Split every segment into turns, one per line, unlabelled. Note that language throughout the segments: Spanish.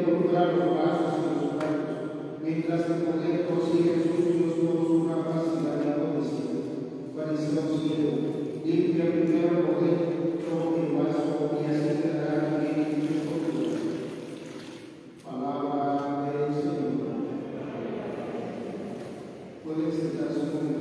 involucrar los gastos y los cargos, mientras que con él consigue sus mismos una paz y la Fariseo ciego, limpia primero el poder, toma el vaso y así te dará bien dicho Palabra del Señor. Pueden sentarse un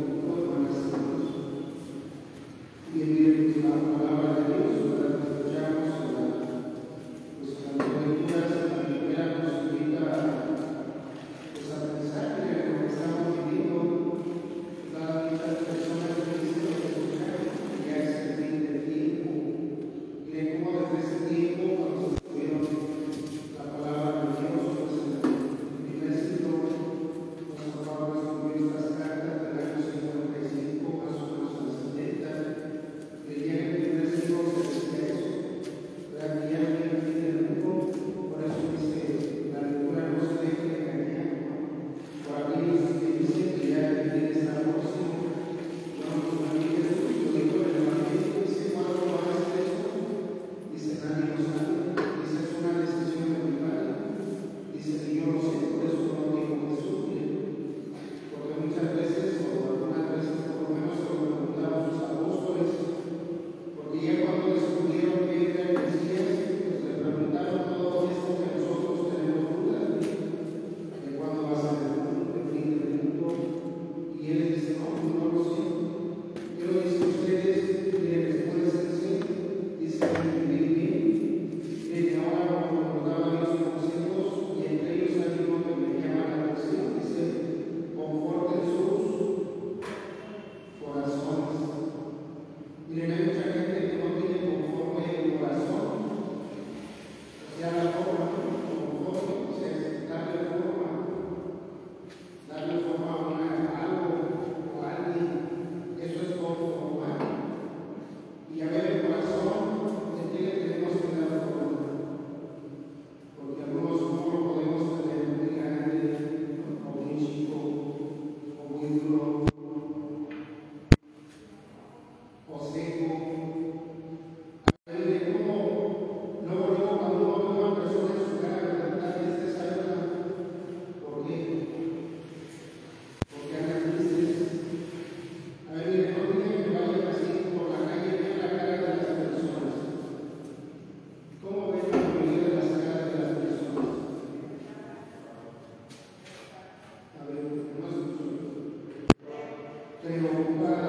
pero ocupa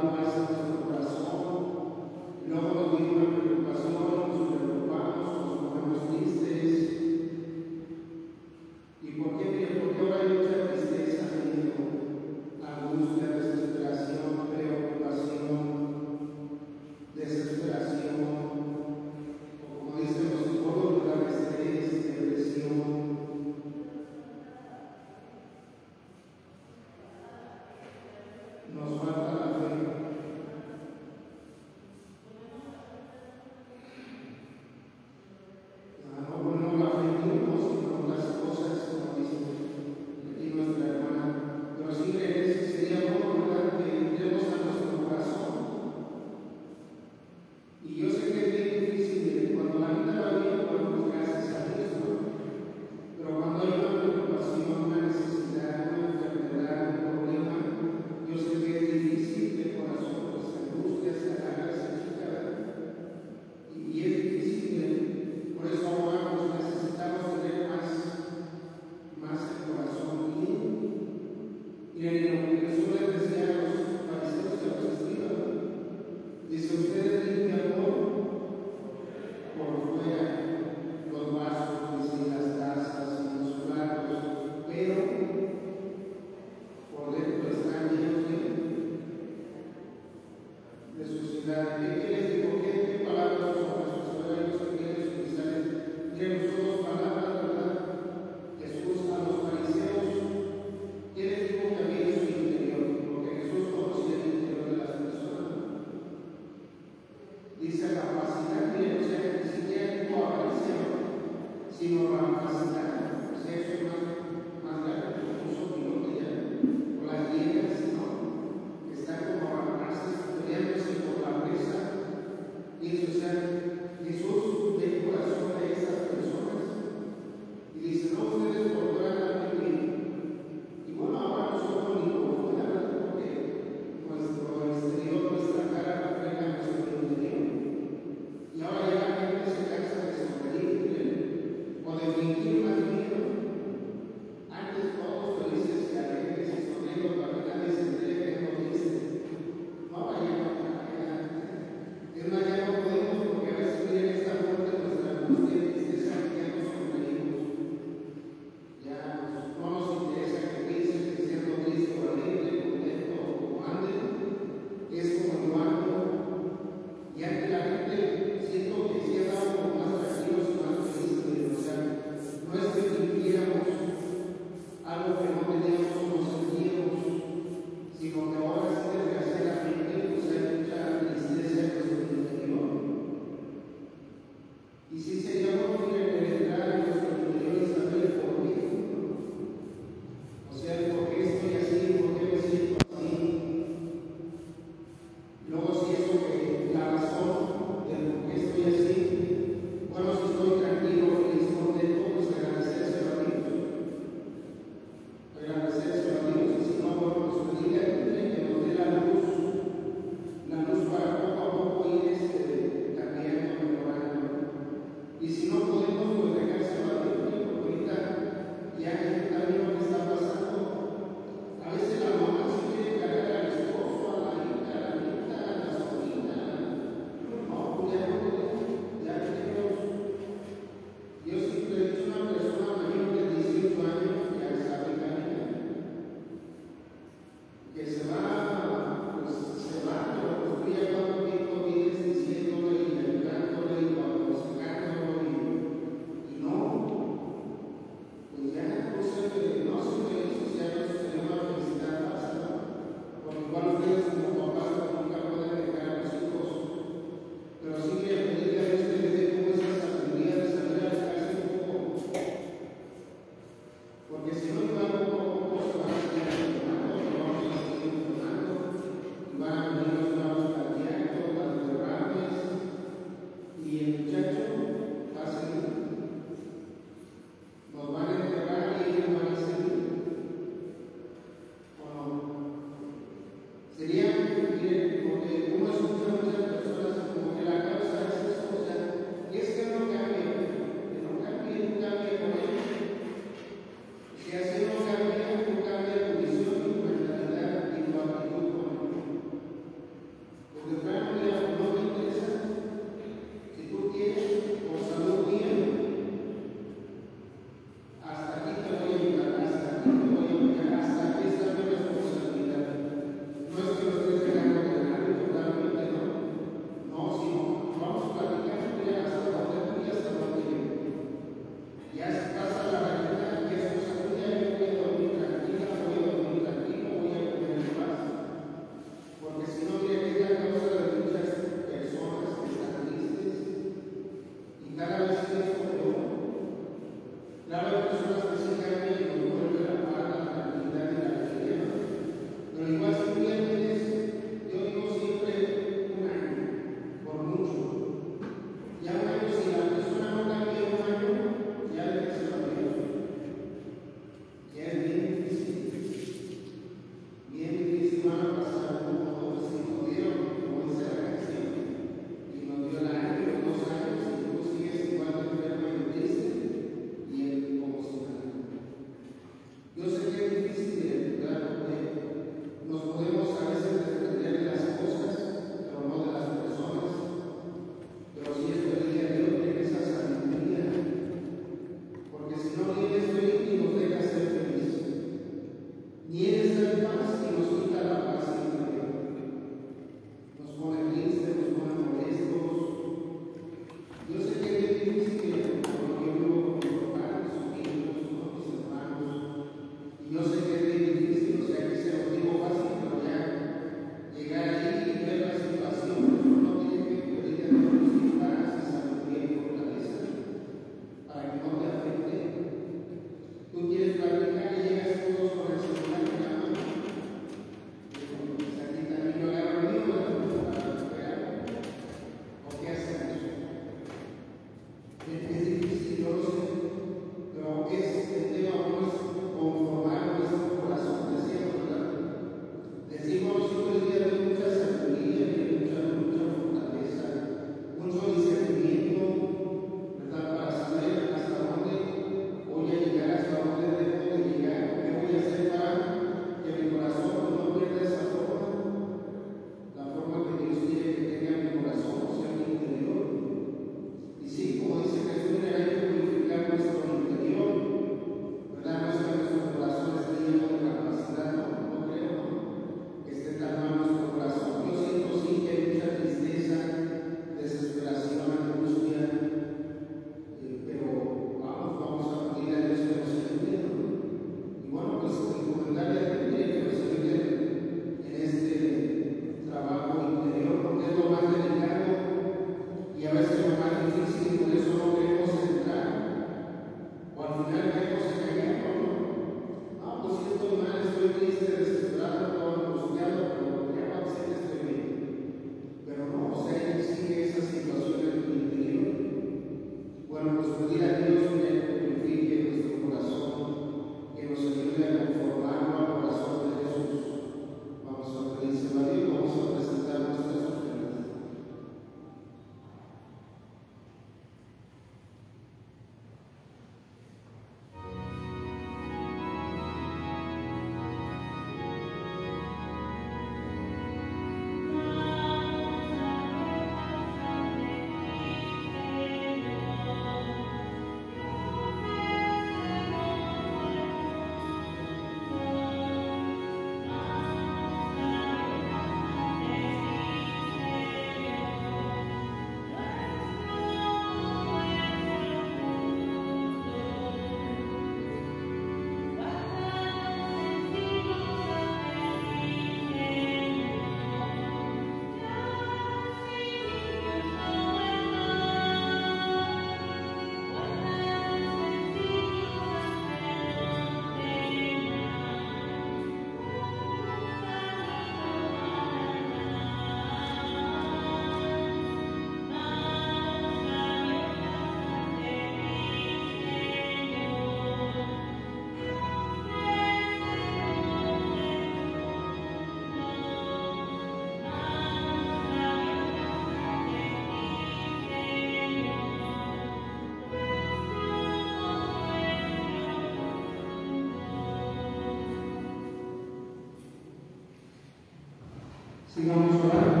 Senhor, vamos orar.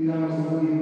irá nos unir